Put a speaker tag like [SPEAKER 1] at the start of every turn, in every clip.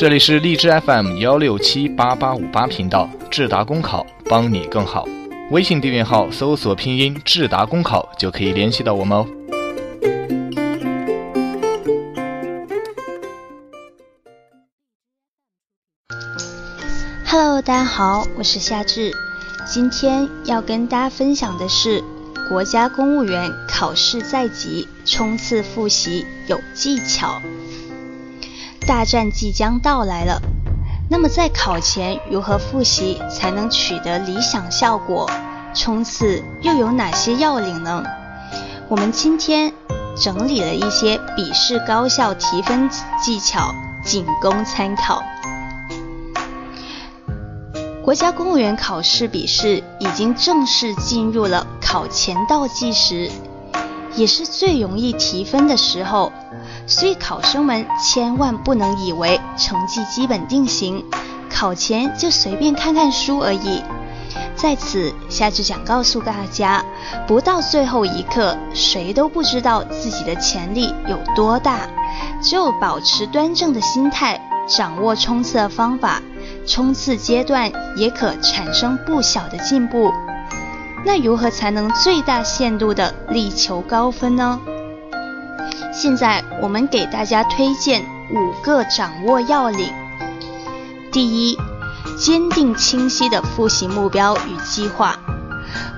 [SPEAKER 1] 这里是荔枝 FM 幺六七八八五八频道，智达公考帮你更好。微信订阅号搜索拼音智达公考就可以联系到我们哦。
[SPEAKER 2] Hello，大家好，我是夏至，今天要跟大家分享的是国家公务员考试在即，冲刺复习有技巧。大战即将到来了，那么在考前如何复习才能取得理想效果？冲刺又有哪些要领呢？我们今天整理了一些笔试高效提分技巧，仅供参考。国家公务员考试笔试已经正式进入了考前倒计时，也是最容易提分的时候。所以考生们千万不能以为成绩基本定型，考前就随便看看书而已。在此，夏志想告诉大家，不到最后一刻，谁都不知道自己的潜力有多大。只有保持端正的心态，掌握冲刺的方法，冲刺阶段也可产生不小的进步。那如何才能最大限度地力求高分呢？现在我们给大家推荐五个掌握要领。第一，坚定清晰的复习目标与计划。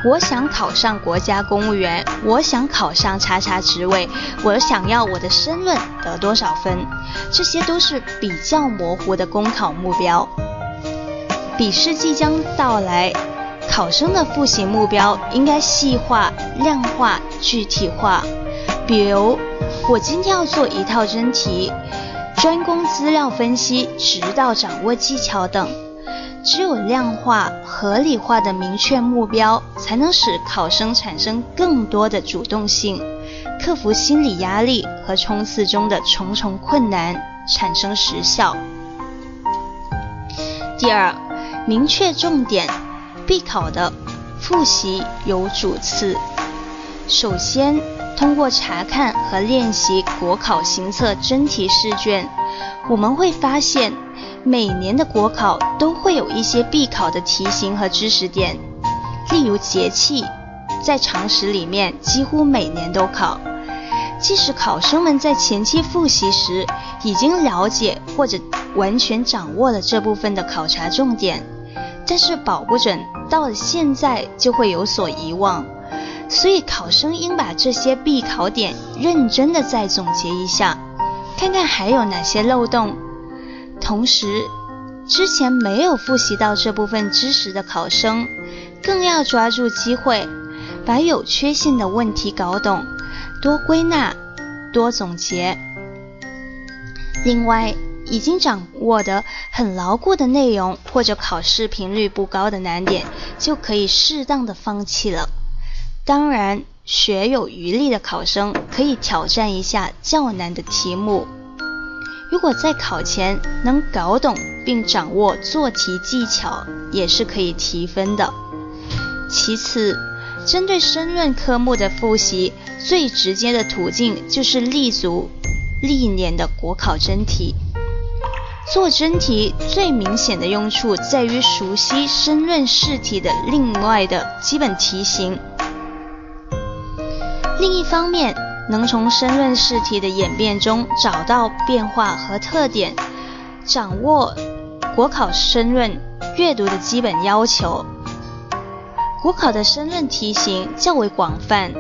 [SPEAKER 2] 我想考上国家公务员，我想考上叉叉职位，我想要我的申论得多少分，这些都是比较模糊的公考目标。笔试即将到来，考生的复习目标应该细化、量化、具体化，比如。我今天要做一套真题，专攻资料分析，直到掌握技巧等。只有量化、合理化的明确目标，才能使考生产生更多的主动性，克服心理压力和冲刺中的重重困难，产生实效。第二，明确重点，必考的复习有主次。首先。通过查看和练习国考行测真题试卷，我们会发现，每年的国考都会有一些必考的题型和知识点。例如节气，在常识里面几乎每年都考。即使考生们在前期复习时已经了解或者完全掌握了这部分的考察重点，但是保不准到了现在就会有所遗忘。所以，考生应把这些必考点认真的再总结一下，看看还有哪些漏洞。同时，之前没有复习到这部分知识的考生，更要抓住机会，把有缺陷的问题搞懂，多归纳，多总结。另外，已经掌握的很牢固的内容，或者考试频率不高的难点，就可以适当的放弃了。当然，学有余力的考生可以挑战一下较难的题目。如果在考前能搞懂并掌握做题技巧，也是可以提分的。其次，针对申论科目的复习，最直接的途径就是立足历年的国考真题。做真题最明显的用处在于熟悉申论试题的另外的基本题型。另一方面，能从申论试题的演变中找到变化和特点，掌握国考申论阅读的基本要求。国考的申论题型较为广泛，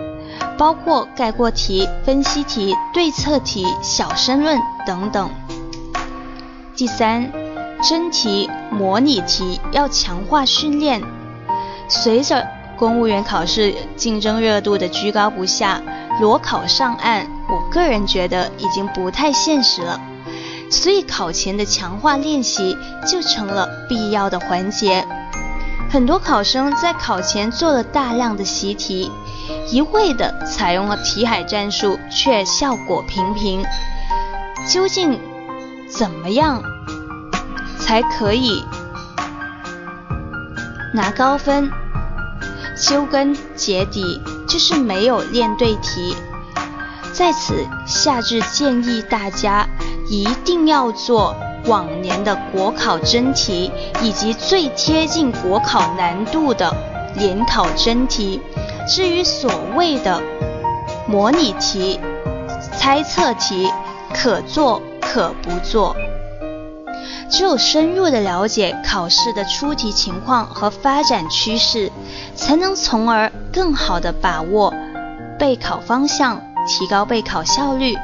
[SPEAKER 2] 包括概括题、分析题、对策题、小申论等等。第三，真题、模拟题要强化训练，随着。公务员考试竞争热度的居高不下，裸考上岸，我个人觉得已经不太现实了。所以考前的强化练习就成了必要的环节。很多考生在考前做了大量的习题，一味的采用了题海战术，却效果平平。究竟怎么样才可以拿高分？究根结底就是没有练对题，在此夏至建议大家一定要做往年的国考真题，以及最贴近国考难度的联考真题。至于所谓的模拟题、猜测题，可做可不做。只有深入的了解考试的出题情况和发展趋势，才能从而更好的把握备考方向，提高备考效率。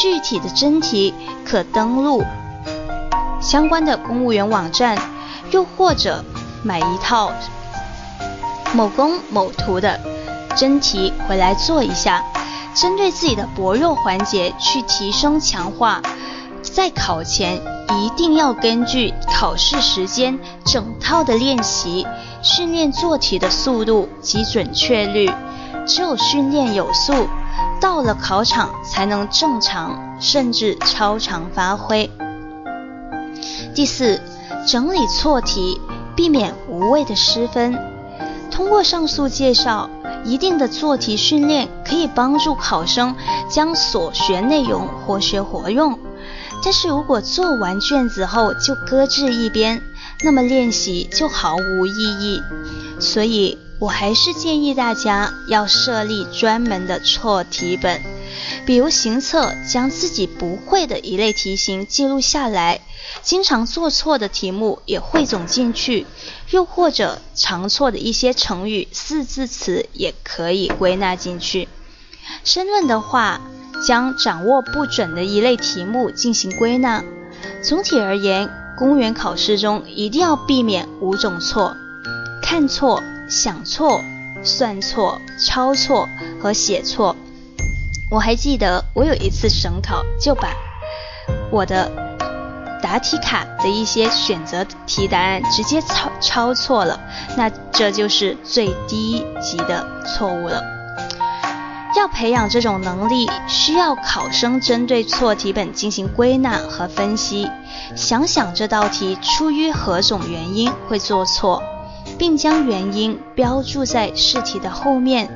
[SPEAKER 2] 具体的真题可登录相关的公务员网站，又或者买一套某公某图的真题回来做一下，针对自己的薄弱环节去提升强化，在考前。一定要根据考试时间整套的练习，训练做题的速度及准确率。只有训练有素，到了考场才能正常甚至超常发挥。第四，整理错题，避免无谓的失分。通过上述介绍，一定的做题训练可以帮助考生将所学内容活学活用。但是如果做完卷子后就搁置一边，那么练习就毫无意义。所以我还是建议大家要设立专门的错题本，比如行测将自己不会的一类题型记录下来，经常做错的题目也汇总进去，又或者常错的一些成语、四字词也可以归纳进去。申论的话。将掌握不准的一类题目进行归纳。总体而言，公务员考试中一定要避免五种错：看错、想错、算错、抄错和写错。我还记得我有一次省考就把我的答题卡的一些选择题答案直接抄抄错了，那这就是最低级的错误了。要培养这种能力，需要考生针对错题本进行归纳和分析，想想这道题出于何种原因会做错，并将原因标注在试题的后面，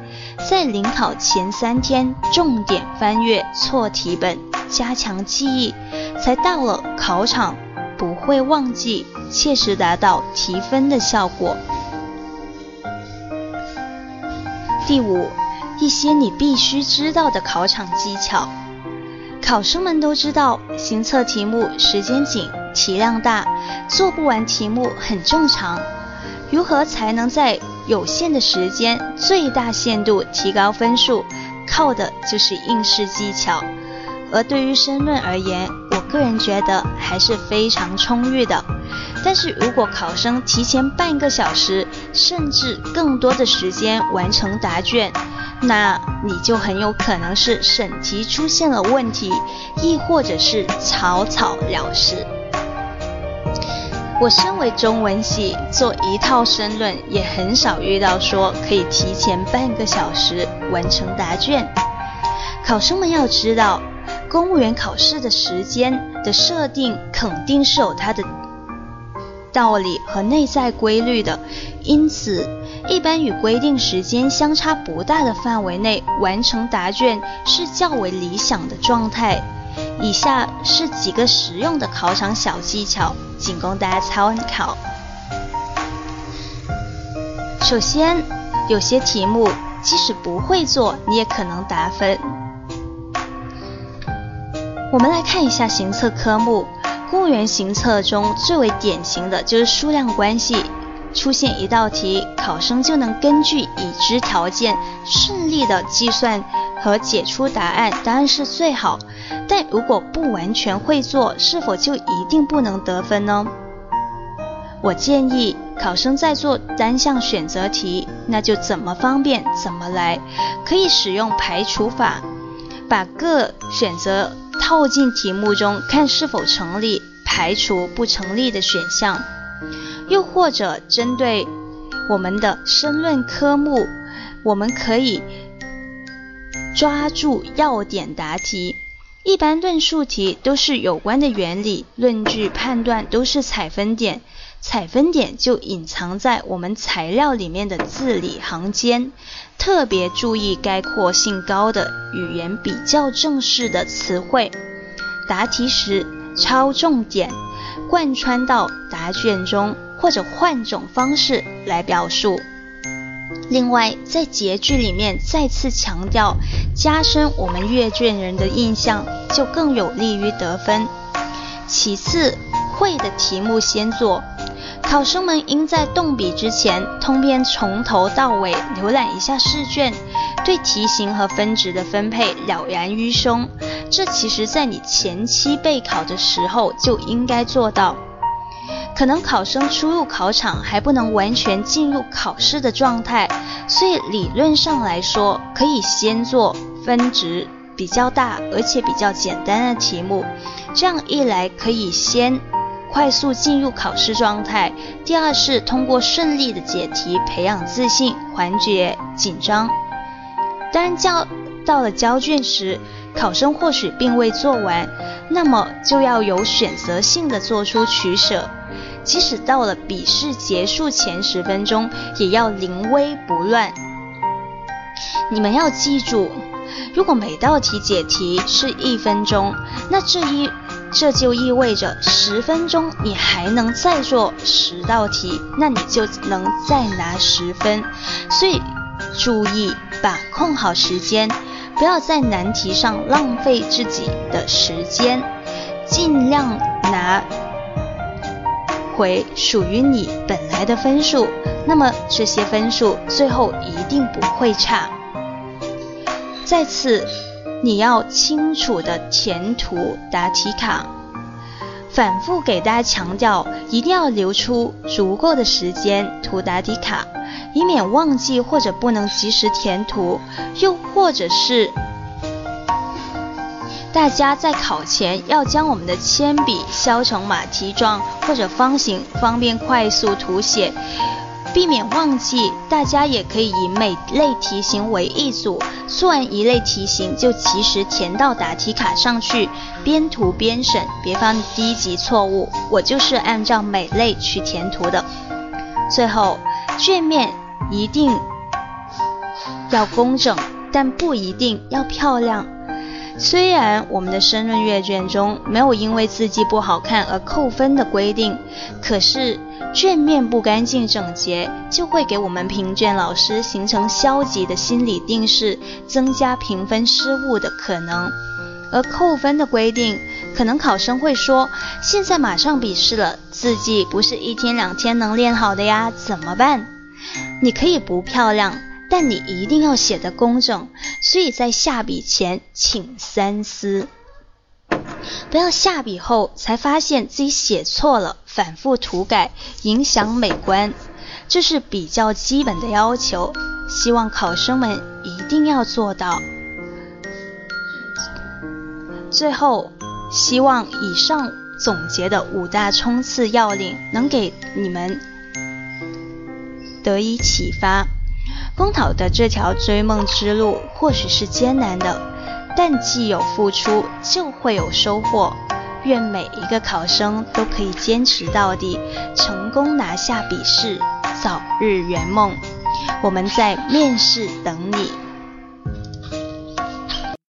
[SPEAKER 2] 在临考前三天重点翻阅错题本，加强记忆，才到了考场不会忘记，切实达到提分的效果。第五。一些你必须知道的考场技巧，考生们都知道，行测题目时间紧，题量大，做不完题目很正常。如何才能在有限的时间最大限度提高分数，靠的就是应试技巧。而对于申论而言，我个人觉得还是非常充裕的。但是如果考生提前半个小时，甚至更多的时间完成答卷，那你就很有可能是审题出现了问题，亦或者是草草了事。我身为中文系，做一套申论也很少遇到说可以提前半个小时完成答卷。考生们要知道，公务员考试的时间的设定肯定是有它的。道理和内在规律的，因此一般与规定时间相差不大的范围内完成答卷是较为理想的状态。以下是几个实用的考场小技巧，仅供大家参考。首先，有些题目即使不会做，你也可能答分。我们来看一下行测科目。公务员行测中最为典型的就是数量关系，出现一道题，考生就能根据已知条件顺利的计算和解出答案，当然是最好。但如果不完全会做，是否就一定不能得分呢？我建议考生在做单项选择题，那就怎么方便怎么来，可以使用排除法，把各选择。套进题目中，看是否成立，排除不成立的选项。又或者针对我们的申论科目，我们可以抓住要点答题。一般论述题都是有关的原理、论据、判断都是采分点，采分点就隐藏在我们材料里面的字里行间。特别注意概括性高的语言比较正式的词汇，答题时抄重点，贯穿到答卷中，或者换种方式来表述。另外，在结句里面再次强调，加深我们阅卷人的印象，就更有利于得分。其次，会的题目先做。考生们应在动笔之前，通篇从头到尾浏览一下试卷，对题型和分值的分配了然于胸。这其实在你前期备考的时候就应该做到。可能考生初入考场还不能完全进入考试的状态，所以理论上来说，可以先做分值比较大而且比较简单的题目。这样一来，可以先。快速进入考试状态。第二是通过顺利的解题培养自信，缓解紧张。当交到了交卷时，考生或许并未做完，那么就要有选择性的做出取舍。即使到了笔试结束前十分钟，也要临危不乱。你们要记住，如果每道题解题是一分钟，那这一。这就意味着十分钟你还能再做十道题，那你就能再拿十分。所以注意把控好时间，不要在难题上浪费自己的时间，尽量拿回属于你本来的分数。那么这些分数最后一定不会差。再次。你要清楚的填涂答题卡，反复给大家强调，一定要留出足够的时间涂答题卡，以免忘记或者不能及时填涂，又或者是大家在考前要将我们的铅笔削成马蹄状或者方形，方便快速涂写。避免忘记，大家也可以以每类题型为一组，做完一类题型就及时填到答题卡上去，边涂边审，别犯低级错误。我就是按照每类去填涂的。最后，卷面一定要工整，但不一定要漂亮。虽然我们的申论阅卷中没有因为字迹不好看而扣分的规定，可是。卷面不干净整洁，就会给我们评卷老师形成消极的心理定势，增加评分失误的可能。而扣分的规定，可能考生会说：“现在马上笔试了，字迹不是一天两天能练好的呀，怎么办？”你可以不漂亮，但你一定要写得工整，所以在下笔前请三思。不要下笔后才发现自己写错了，反复涂改，影响美观，这是比较基本的要求，希望考生们一定要做到。最后，希望以上总结的五大冲刺要领能给你们得以启发。公考的这条追梦之路或许是艰难的。但既有付出，就会有收获。愿每一个考生都可以坚持到底，成功拿下笔试，早日圆梦。我们在面试等你。